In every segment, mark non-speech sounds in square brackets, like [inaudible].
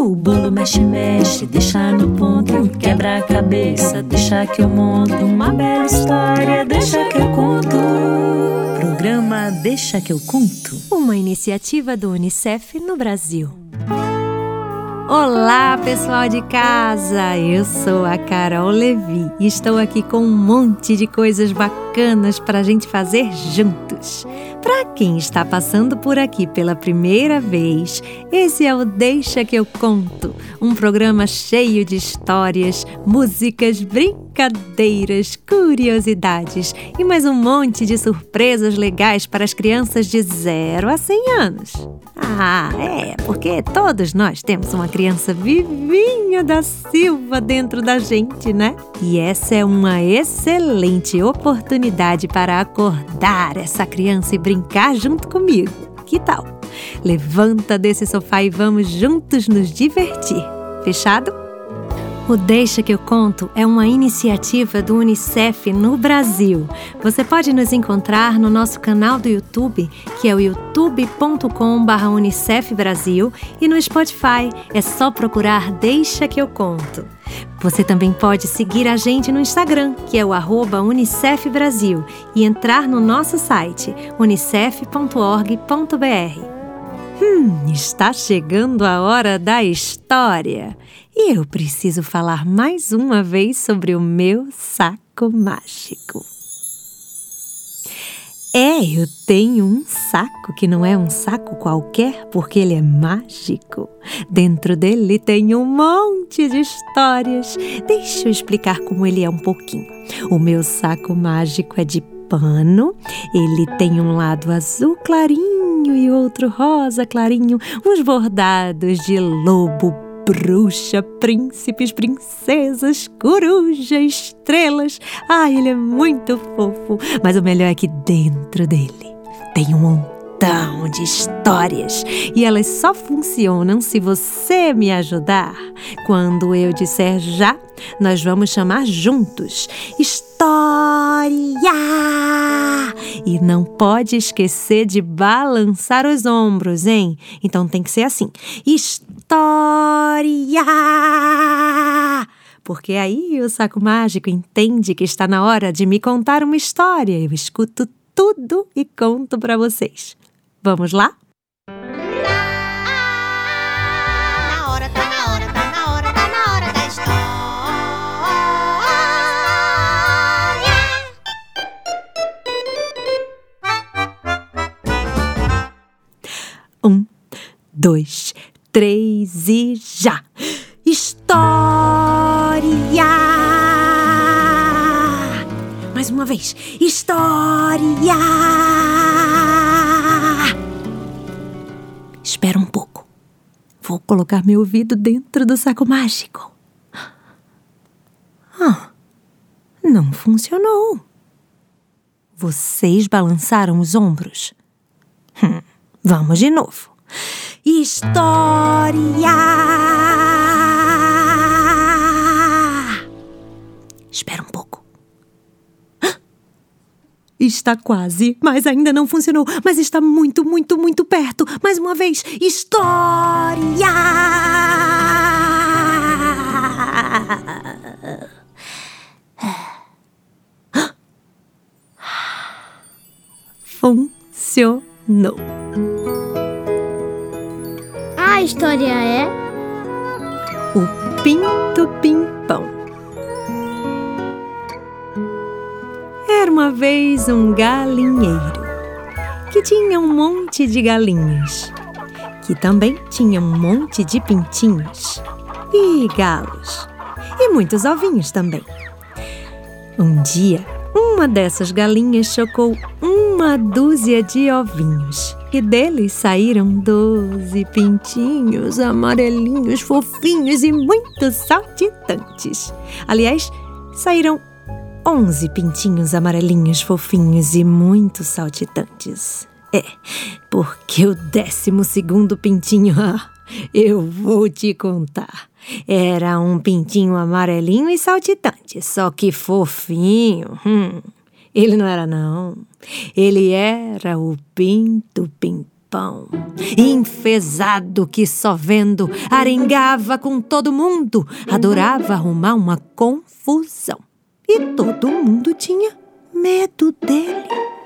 O bolo mexe, mexe, deixa no ponto. Quebra a cabeça, deixa que eu monto. Uma bela história, deixa que eu conto. Programa Deixa que eu conto. Uma iniciativa do Unicef no Brasil. Olá, pessoal de casa! Eu sou a Carol Levi e estou aqui com um monte de coisas bacanas para a gente fazer juntos. Para quem está passando por aqui pela primeira vez, esse é o Deixa que eu conto, um programa cheio de histórias, músicas, brincadeiras, curiosidades e mais um monte de surpresas legais para as crianças de 0 a 100 anos. Ah, é, porque todos nós temos uma criança vivinha da Silva dentro da gente, né? E essa é uma excelente oportunidade para acordar essa criança e brincar junto comigo. Que tal? Levanta desse sofá e vamos juntos nos divertir. Fechado? O Deixa que eu conto é uma iniciativa do Unicef no Brasil. Você pode nos encontrar no nosso canal do YouTube, que é o youtube.com/unicef Brasil, e no Spotify. É só procurar Deixa que eu conto. Você também pode seguir a gente no Instagram, que é o arroba Unicef Brasil, e entrar no nosso site unicef.org.br. Hum, está chegando a hora da história. E eu preciso falar mais uma vez sobre o meu saco mágico. É, eu tenho um saco que não é um saco qualquer, porque ele é mágico. Dentro dele tem um monte de histórias. Deixa eu explicar como ele é um pouquinho. O meu saco mágico é de pano, ele tem um lado azul clarinho e outro rosa clarinho, uns bordados de lobo, bruxa, príncipes, princesas, coruja, estrelas. Ai, ele é muito fofo, mas o melhor é que dentro dele tem um montão de histórias e elas só funcionam se você me ajudar. Quando eu disser já, nós vamos chamar juntos. História! E não pode esquecer de balançar os ombros, hein? Então tem que ser assim. História! Porque aí o saco mágico entende que está na hora de me contar uma história. Eu escuto tudo e conto para vocês. Vamos lá? Na hora, tá na hora, tá na hora, tá na hora da história. Um, dois, três e já! História! Mais uma vez. História! Espera um pouco. Vou colocar meu ouvido dentro do saco mágico. Ah, não funcionou. Vocês balançaram os ombros? Hum, vamos de novo. História! Espera um pouco. Está quase, mas ainda não funcionou. Mas está muito, muito, muito perto. Mais uma vez. História! [gasps] Funcionou. A história é O Pinto Pimpão. Era uma vez um galinheiro que tinha um monte de galinhas, que também tinha um monte de pintinhos e galos e muitos ovinhos também. Um dia, uma dessas galinhas chocou uma dúzia de ovinhos e deles saíram doze pintinhos amarelinhos, fofinhos e muito saltitantes. Aliás, saíram onze pintinhos amarelinhos, fofinhos e muito saltitantes. É, porque o décimo segundo pintinho, [laughs] ah, eu vou te contar. Era um pintinho amarelinho e saltitante, só que fofinho. Hum, ele não era, não. Ele era o Pinto Pimpão, enfesado que só vendo, arengava com todo mundo, adorava arrumar uma confusão. E todo mundo tinha medo dele.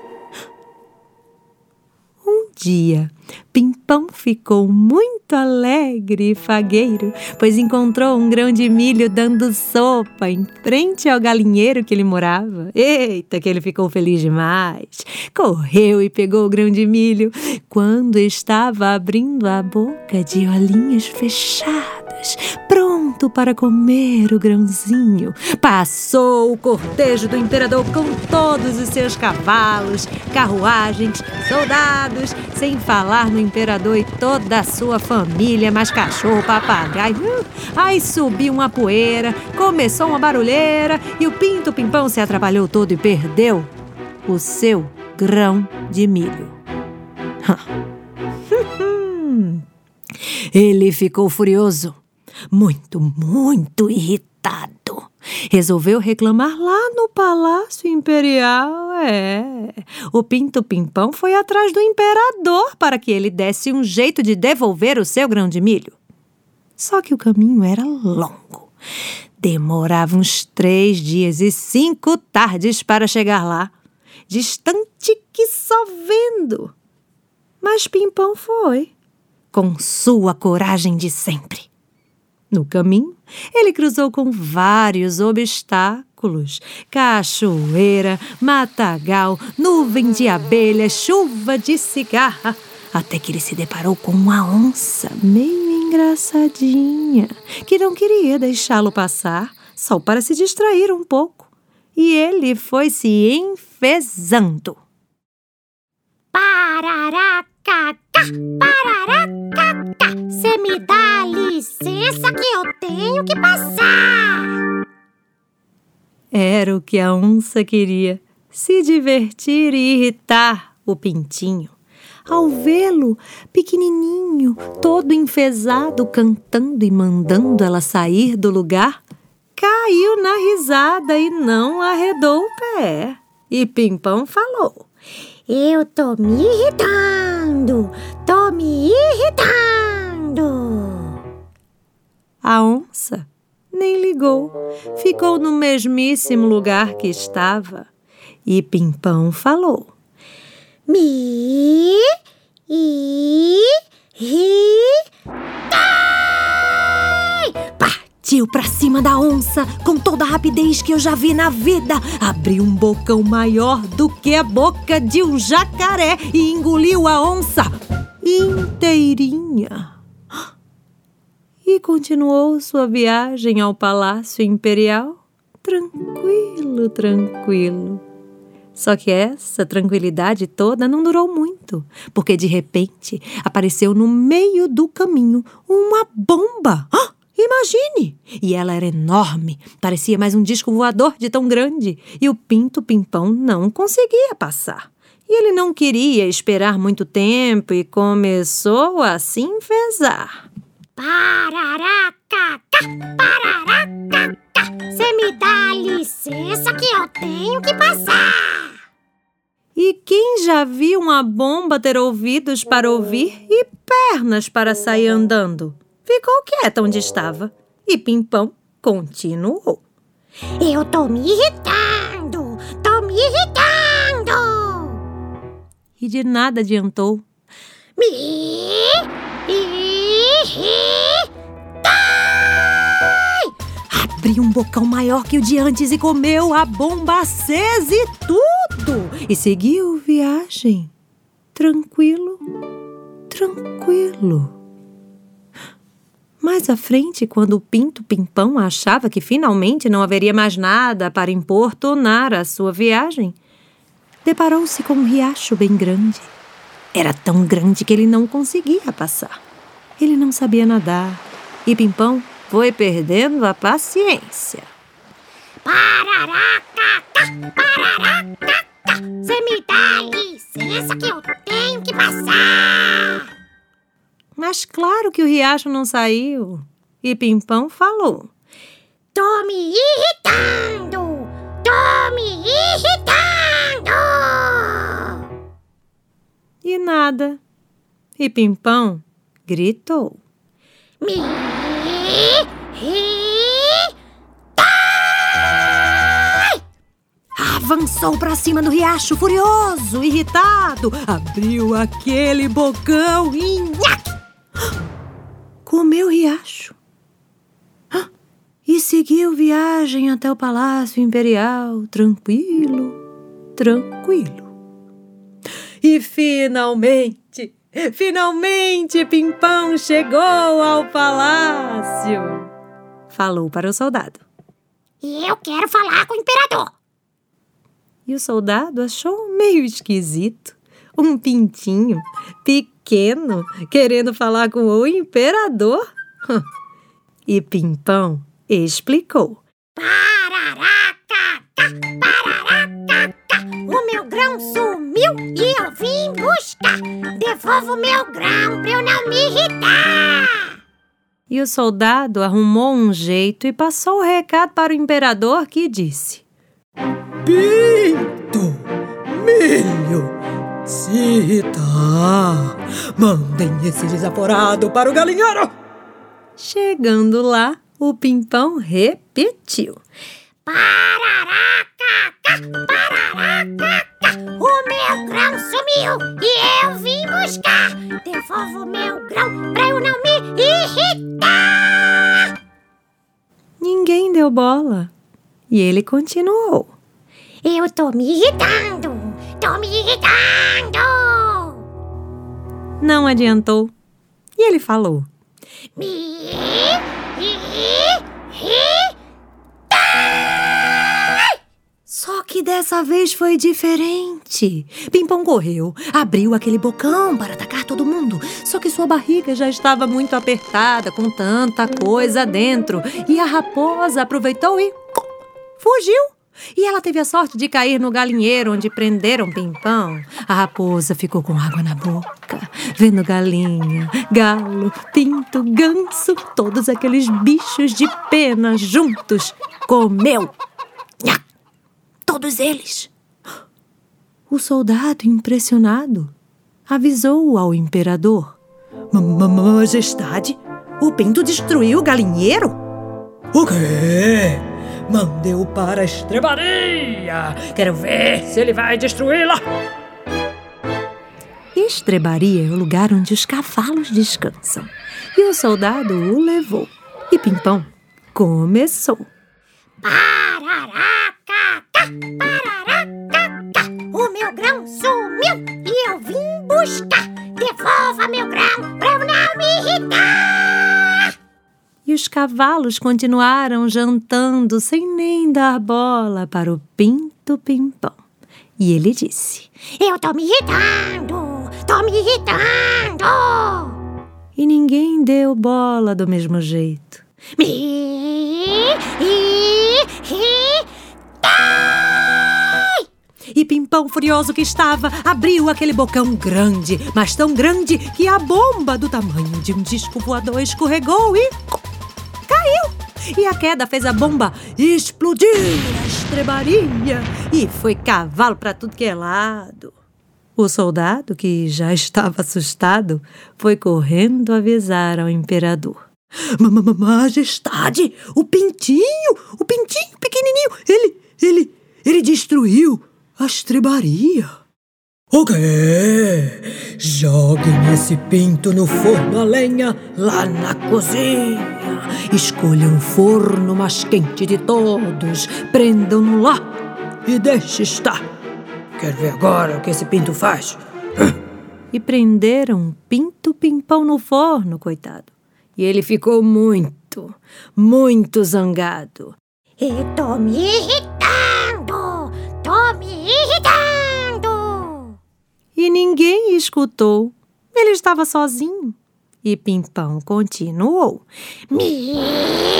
Um dia, Pimpão ficou muito alegre e fagueiro, pois encontrou um grão de milho dando sopa em frente ao galinheiro que ele morava. Eita, que ele ficou feliz demais! Correu e pegou o grão de milho. Quando estava abrindo a boca de olhinhos fechados, pronto para comer o grãozinho, passou o cortejo do imperador com todos os seus cavalos, carruagens, soldados, sem falar no imperador e toda a sua família, mais cachorro, papagaio. Hum, aí subiu uma poeira, começou uma barulheira e o pinto pimpão se atrapalhou todo e perdeu o seu grão de milho. [laughs] Ele ficou furioso, muito, muito irritado. Resolveu reclamar lá no Palácio Imperial. É. O Pinto Pimpão foi atrás do imperador para que ele desse um jeito de devolver o seu grão de milho. Só que o caminho era longo. Demorava uns três dias e cinco tardes para chegar lá, distante que só vendo. Mas Pimpão foi, com sua coragem de sempre. No caminho, ele cruzou com vários obstáculos: cachoeira, matagal, nuvem de abelhas, chuva de cigarra, até que ele se deparou com uma onça meio engraçadinha que não queria deixá-lo passar só para se distrair um pouco. E ele foi se enfesando. Pararaca, pararaca, Você me dá licença que eu tenho que passar. Era o que a onça queria: se divertir e irritar o pintinho. Ao vê-lo pequenininho, todo enfesado, cantando e mandando ela sair do lugar, caiu na risada e não arredou o pé. E Pimpão falou: Eu tô me irritando, tô me irritando. A onça nem ligou, ficou no mesmíssimo lugar que estava. E Pimpão falou: Me irritei. Partiu pra cima da onça com toda a rapidez que eu já vi na vida. Abriu um bocão maior do que a boca de um jacaré e engoliu a onça inteirinha. E continuou sua viagem ao Palácio Imperial, tranquilo, tranquilo. Só que essa tranquilidade toda não durou muito, porque de repente apareceu no meio do caminho uma bomba. Ah, imagine! E ela era enorme, parecia mais um disco voador de tão grande, e o Pinto Pimpão não conseguia passar. E ele não queria esperar muito tempo e começou a se enfesar. Pararaca, pararaca, Você me dá licença que eu tenho que passar. E quem já viu uma bomba ter ouvidos para ouvir e pernas para sair andando? Ficou quieta onde estava. E Pimpão continuou. Eu tô me irritando, tô me irritando. E de nada adiantou. Me. Abriu um bocão maior que o de antes e comeu a bomba acesa e tudo. E seguiu viagem. Tranquilo, tranquilo. Mais à frente, quando o Pinto Pimpão achava que finalmente não haveria mais nada para importunar a sua viagem, deparou-se com um riacho bem grande. Era tão grande que ele não conseguia passar. Ele não sabia nadar e Pimpão foi perdendo a paciência. Pararaca, pararaca, Você me dá licença que eu tenho que passar. Mas claro que o riacho não saiu. E Pimpão falou: Tô me irritando, tô me irritando. E nada. E Pimpão gritou. Me Avançou para cima do riacho, furioso, irritado. Abriu aquele bocão e nhaque! Comeu o riacho. E seguiu viagem até o Palácio Imperial, tranquilo, tranquilo. E finalmente, finalmente Pimpão chegou ao palácio. Falou para o soldado. Eu quero falar com o imperador. E o soldado achou meio esquisito. Um pintinho pequeno querendo falar com o imperador. [laughs] E Pimpão explicou. Pararaca, pararaca, o meu grão sumiu Devolva o meu grão pra eu não me irritar. E o soldado arrumou um jeito e passou o recado para o imperador que disse: Pinto, milho, se irritar, mandem esse desaforado para o galinheiro. Chegando lá, o Pimpão repetiu. Pararaca, meu grão sumiu e eu vim buscar. Devolva o meu grão pra eu não me irritar. Ninguém deu bola. E ele continuou. Eu tô me irritando, tô me irritando. Não adiantou. E ele falou. Me Só que dessa vez foi diferente. Pimpão correu, abriu aquele bocão para atacar todo mundo. Só que sua barriga já estava muito apertada com tanta coisa dentro. E a raposa aproveitou e fugiu. E ela teve a sorte de cair no galinheiro onde prenderam Pimpão. A raposa ficou com água na boca, vendo galinha, galo, pinto, ganso, todos aqueles bichos de pena juntos. Comeu! Todos eles! O soldado, impressionado, avisou ao imperador. Ma- ma- Majestade, O pinto destruiu o galinheiro? o quê? Mandei-o para a estrebaria. Quero ver se ele vai destruí-la. Estrebaria é o lugar onde os cavalos descansam. E o soldado o levou. E Pimpão começou. Pararaca, eu vim buscar. Devolva meu grão pra eu não me irritar. E os cavalos continuaram jantando sem nem dar bola para o Pinto Pimpão. E ele disse: Eu tô me irritando, tô me irritando. E ninguém deu bola do mesmo jeito. Me irritar. E Pimpão, furioso que estava, abriu aquele bocão grande, mas tão grande que a bomba do tamanho de um disco voador escorregou e. caiu! E a queda fez a bomba explodir a estrebaria e foi cavalo para tudo que é lado. O soldado, que já estava assustado, foi correndo avisar ao imperador. Ma- ma- ma- Majestade, o pintinho, o pintinho pequenininho, ele, ele, ele destruiu a estrebaria. O quê? Joguem esse pinto no forno a lenha lá na cozinha. Escolham um forno mais quente de todos, prendam-no lá e deixe estar. Quero ver agora o que esse pinto faz. e prenderam Pinto Pimpão no forno, coitado. E ele ficou muito, muito zangado. Eu tô me irritando, tô me irritando. E ninguém escutou. Ele estava sozinho. E Pimpão continuou. Me irritar.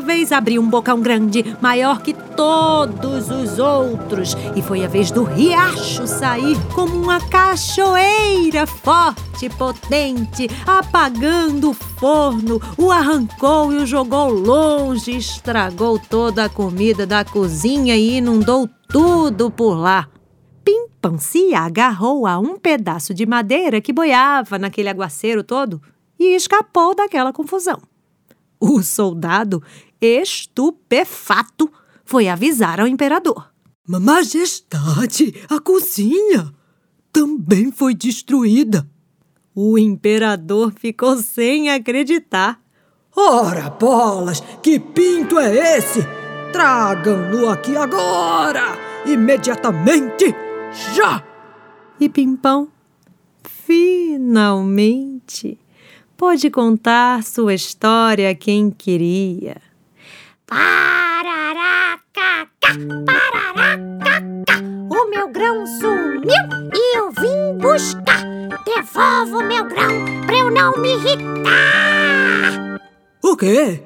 Vez abriu um bocão grande, maior que todos os outros, e foi a vez do riacho sair como uma cachoeira forte e potente, apagando o forno, o arrancou e o jogou longe, estragou toda a comida da cozinha e inundou tudo por lá. Se agarrou a um pedaço de madeira que boiava naquele aguaceiro todo e escapou daquela confusão. O soldado, estupefato, foi avisar ao imperador. Majestade, a cozinha também foi destruída. O imperador ficou sem acreditar. Ora, bolas, que pinto é esse? Tragam-no aqui agora! Imediatamente! Já! E Pimpão, finalmente, pôde contar sua história a quem queria. Pararacacá, pararacacá. O meu grão sumiu e eu vim buscar. Devolva o meu grão pra eu não me irritar. O quê?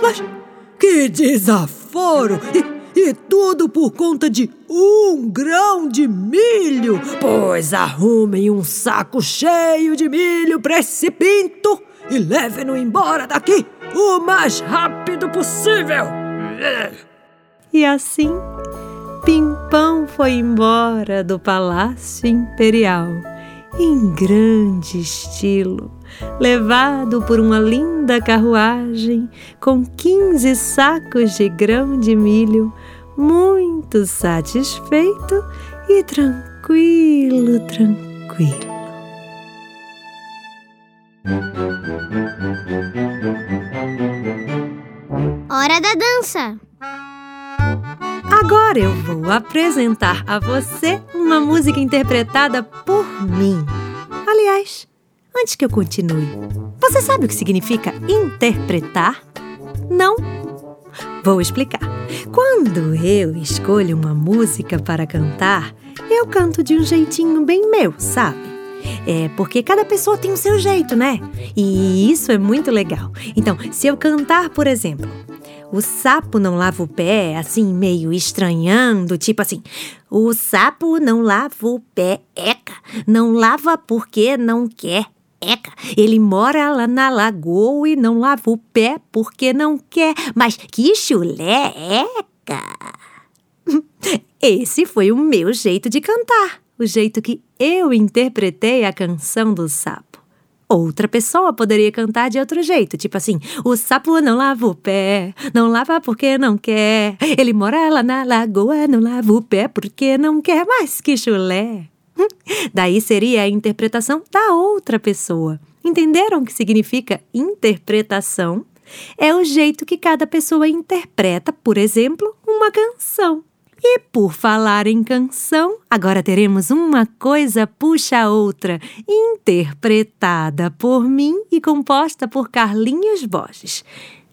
Mas que desaforo! E, e tudo por conta de um grão de milho! Pois arrumem um saco cheio de milho pra esse pinto e levem-no embora daqui o mais rápido possível! E assim, Pimpão foi embora do Palácio Imperial em grande estilo, levado por uma linda carruagem com 15 sacos de grão de milho, muito satisfeito e tranquilo, tranquilo. Agora eu vou apresentar a você uma música interpretada por mim. Aliás, antes que eu continue, você sabe o que significa interpretar? Não? Vou explicar. Quando eu escolho uma música para cantar, eu canto de um jeitinho bem meu, sabe? É porque cada pessoa tem o seu jeito, né? E isso é muito legal. Então, se eu cantar, por exemplo, o sapo não lava o pé, assim, meio estranhando, tipo assim: o sapo não lava o pé, eca, não lava porque não quer. Eca, ele mora lá na lagoa e não lava o pé porque não quer. Mas que chulé, eca! [laughs] Esse foi o meu jeito de cantar, o jeito que eu interpretei a canção do sapo. Outra pessoa poderia cantar de outro jeito, tipo assim: o sapo não lava o pé, não lava porque não quer. Ele mora lá na lagoa, não lava o pé porque não quer mais que chulé. [laughs] Daí seria a interpretação da outra pessoa. Entenderam o que significa interpretação? É o jeito que cada pessoa interpreta, por exemplo, uma canção. E por falar em canção, agora teremos uma coisa puxa a outra, interpretada por mim e composta por Carlinhos Borges.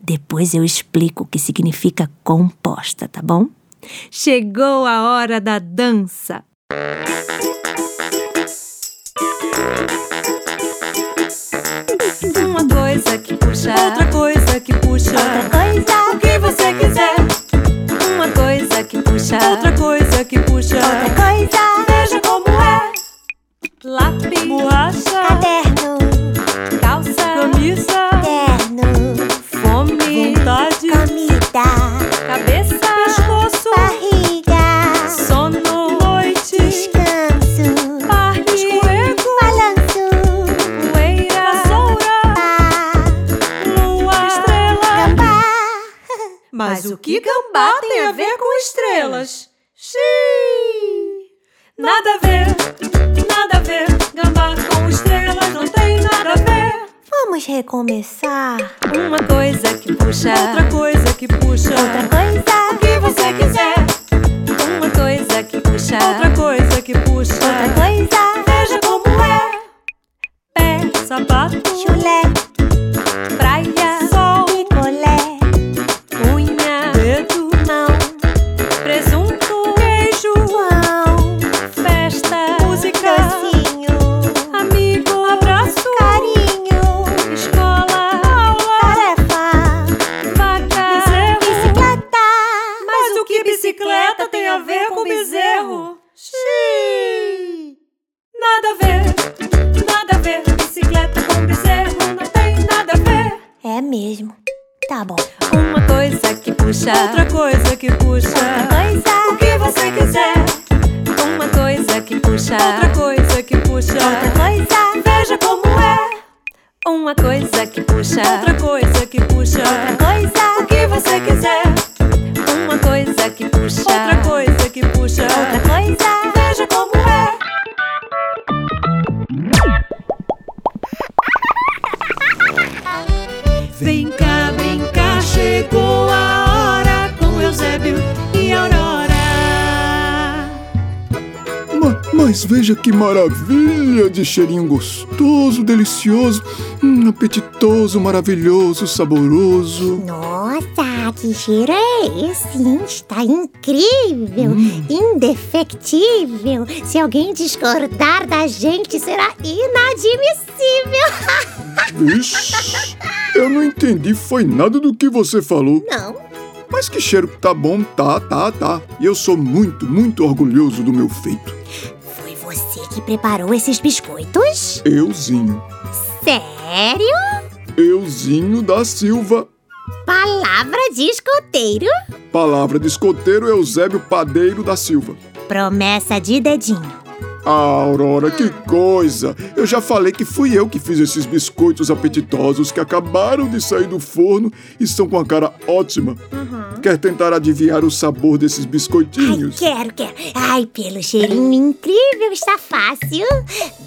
Depois eu explico o que significa composta, tá bom? Chegou a hora da dança. Uma coisa que puxa, Outra coisa que puxa, Outra coisa, o que você quiser. Puxa, Outra coisa que puxa, outra coisa. Vamos mas veja que maravilha de cheirinho gostoso, delicioso, hum, apetitoso, maravilhoso, saboroso. Nossa, que cheiro é esse? hein? Está incrível, indefectível. Se alguém discordar da gente, será inadmissível. Vixe, eu não entendi, foi nada do que você falou. Não. Mas que cheiro que tá bom, tá, tá, tá. E eu sou muito, muito orgulhoso do meu feito. Você que preparou esses biscoitos? Euzinho. Sério? Euzinho da Silva. Palavra de escoteiro? Palavra de escoteiro Eusébio Padeiro da Silva. Promessa de dedinho. Ah, Aurora, que coisa! Eu já falei que fui eu que fiz esses biscoitos apetitosos que acabaram de sair do forno e estão com a cara ótima. Quer tentar adivinhar o sabor desses Ai, biscoitinhos? quero, quero. Ai, pelo cheirinho incrível, está fácil.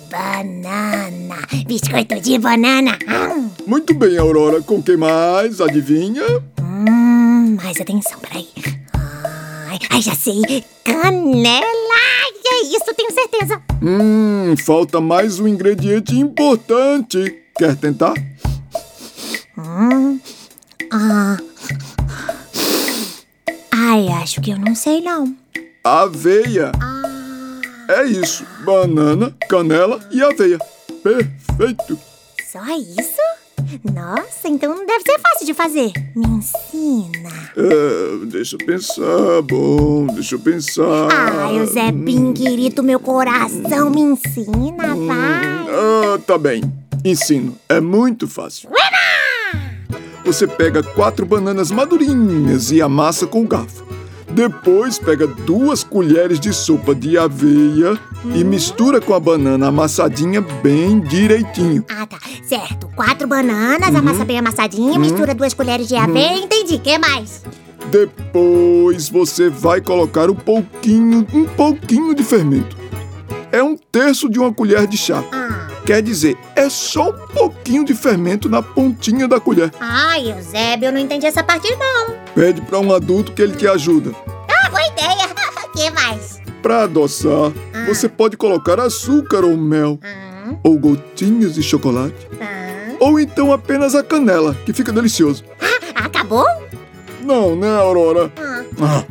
Banana. Biscoito de banana. Hum, Muito bem, Aurora. Com que mais? Adivinha? Hum, mais atenção, peraí. Ai, já sei. Canela. É isso, tenho certeza. Hum, falta mais um ingrediente importante. Quer tentar? Ai, acho que eu não sei, não. Aveia. É isso. Banana, canela e aveia. Perfeito. Só isso? Nossa, então deve ser fácil de fazer. Me ensina. É, deixa eu pensar. Bom, deixa eu pensar. Ah, Eusebinho, querido, meu coração, me ensina, vai. Ah, tá bem. Ensino. É muito fácil. Você pega quatro bananas madurinhas e amassa com o garfo. Depois pega duas colheres de sopa de aveia e mistura com a banana amassadinha bem direitinho. Ah, tá. Certo. Quatro bananas, amassa bem amassadinha, mistura duas colheres de aveia. Entendi. que mais? Depois você vai colocar um pouquinho, um pouquinho de fermento. É um terço de uma colher de chá. Ah. Quer dizer, é só um pouquinho de fermento na pontinha da colher. Ai, Eusébio, eu não entendi essa parte, não. Pede para um adulto que ele te ajuda. Ah, boa ideia. [laughs] que mais? Para adoçar, você pode colocar açúcar ou mel, Hum, ou gotinhas de chocolate, hum. ou então apenas a canela, que fica delicioso. Acabou? Não, né, Aurora? Hum. Ah,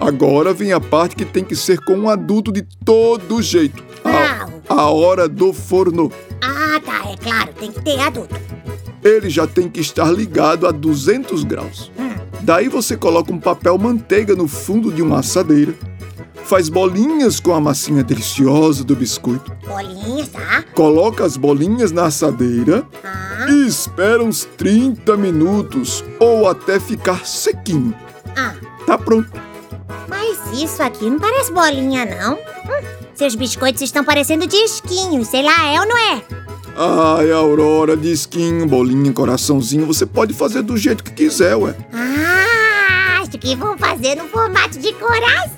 agora vem a parte que tem que ser com um adulto de todo jeito. A, a hora do forno. Ah, tá. É claro, tem que ter adulto. Ele já tem que estar ligado a 200 graus. Daí você coloca um papel manteiga no fundo de uma assadeira, faz bolinhas com a massinha deliciosa do biscoito, Bolinhas, tá? coloca as bolinhas na assadeira Ah, e espera uns 30 minutos ou até ficar sequinho. ah. Tá pronto. Mas isso aqui não parece bolinha, não. Hum, seus biscoitos estão parecendo disquinhos. Sei lá, é ou não é? Ai, Aurora, disquinho, bolinha, coraçãozinho, você pode fazer do jeito que quiser, ué. Ah, acho que vão fazer no formato de coração.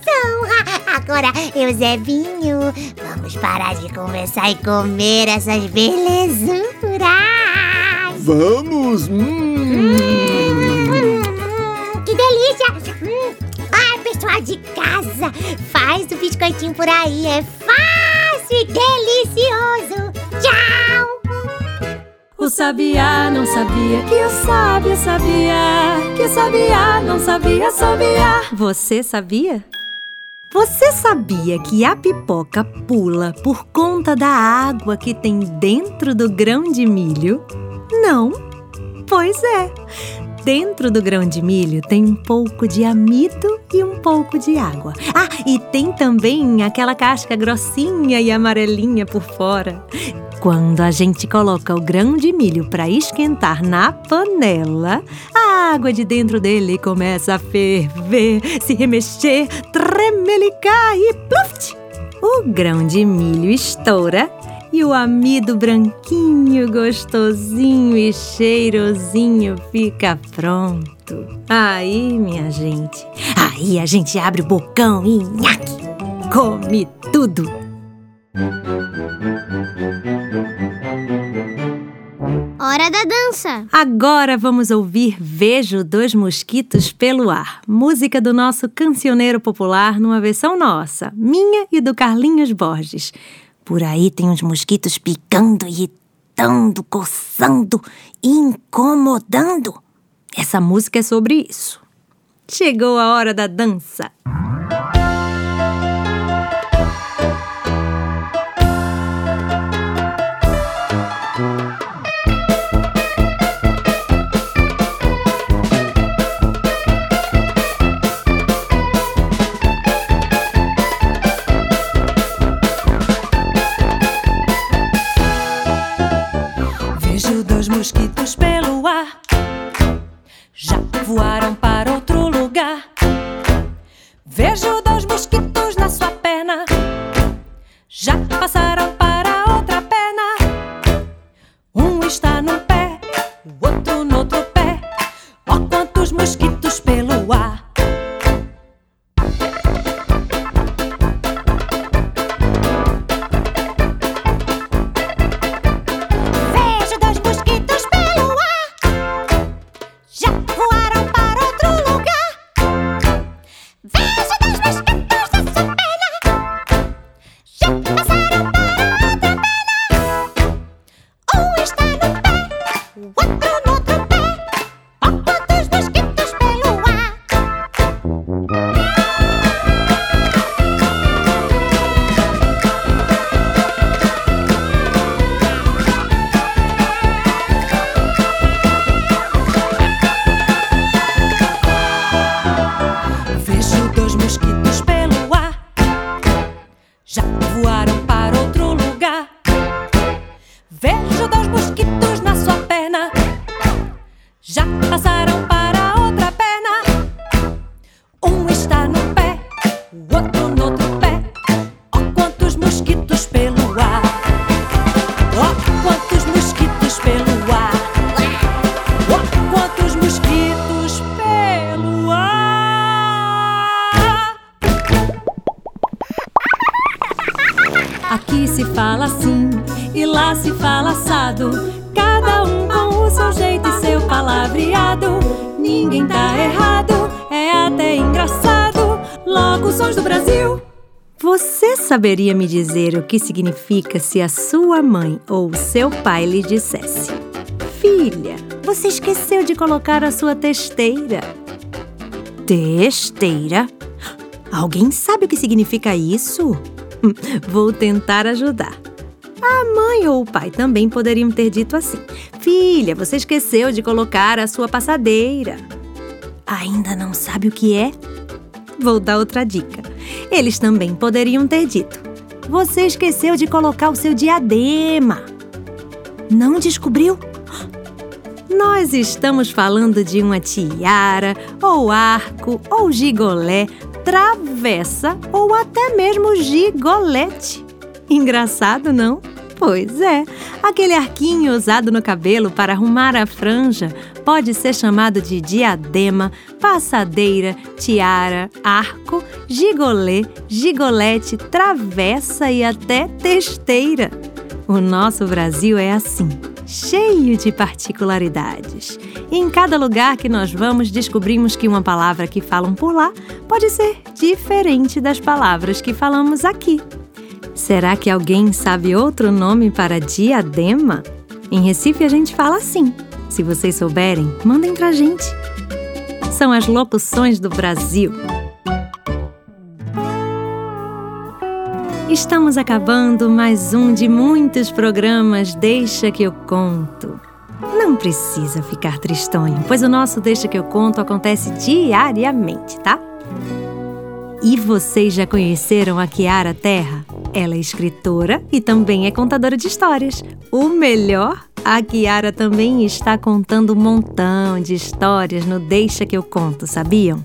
[laughs] Agora, Eusebinho, vamos parar de conversar e comer essas belezuras. Vamos! Hum. Hum, que delícia! Hum. Ai, pessoal de faz o biscoitinho por aí. É fácil e delicioso. Tchau! O sabiá não sabia que o sábio sabia. Que o sabiá não sabia sabiá. Você sabia? Você sabia que a pipoca pula por conta da água que tem dentro do grão de milho? Não? Pois é. Dentro do grão de milho tem um pouco de amido e um pouco de água. Ah, e tem também aquela casca grossinha e amarelinha por fora. Quando a gente coloca o grão de milho para esquentar na panela, a água de dentro dele começa a ferver, se remexer, tremelicar e pluft! O grão de milho estoura e o amido branquinho, gostosinho e cheirosinho fica pronto. Aí, minha gente, aí a gente abre o bocão e nhaque, come tudo. Hora da dança. Agora vamos ouvir Vejo dois mosquitos pelo ar, música do nosso cancioneiro popular numa versão nossa, minha e do Carlinhos Borges. Por aí tem uns mosquitos picando, irritando, coçando, incomodando. Essa música é sobre isso. Chegou a hora da dança. Vejo dois mosquitos na sua perna. Já passaram saberia me dizer o que significa se a sua mãe ou o seu pai lhe dissesse: Filha, você esqueceu de colocar a sua testeira? Testeira? Alguém sabe o que significa isso? [laughs] Vou tentar ajudar. A mãe ou o pai também poderiam ter dito assim: Filha, você esqueceu de colocar a sua passadeira. Ainda não sabe o que é? Vou dar outra dica. Eles também poderiam ter dito: Você esqueceu de colocar o seu diadema. Não descobriu? Nós estamos falando de uma tiara, ou arco, ou gigolé, travessa ou até mesmo gigolete. Engraçado, não? Pois é, aquele arquinho usado no cabelo para arrumar a franja pode ser chamado de diadema, passadeira, tiara, arco, gigolê, gigolete, travessa e até testeira. O nosso Brasil é assim, cheio de particularidades. E em cada lugar que nós vamos, descobrimos que uma palavra que falam por lá pode ser diferente das palavras que falamos aqui. Será que alguém sabe outro nome para diadema? Em Recife a gente fala assim. Se vocês souberem, mandem pra gente. São as locuções do Brasil. Estamos acabando mais um de muitos programas Deixa que eu conto. Não precisa ficar tristonho, pois o nosso Deixa que eu conto acontece diariamente, tá? E vocês já conheceram a Kiara Terra? Ela é escritora e também é contadora de histórias. O melhor, a Kiara também está contando um montão de histórias no Deixa que eu conto, sabiam?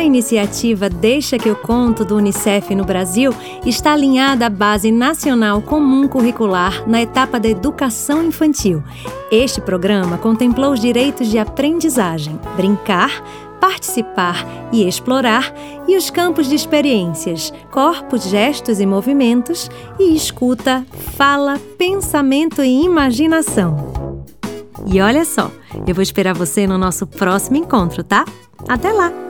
A iniciativa Deixa que eu conto do Unicef no Brasil está alinhada à Base Nacional Comum Curricular na etapa da educação infantil. Este programa contemplou os direitos de aprendizagem, brincar, participar e explorar, e os campos de experiências, corpos, gestos e movimentos, e escuta, fala, pensamento e imaginação. E olha só, eu vou esperar você no nosso próximo encontro, tá? Até lá!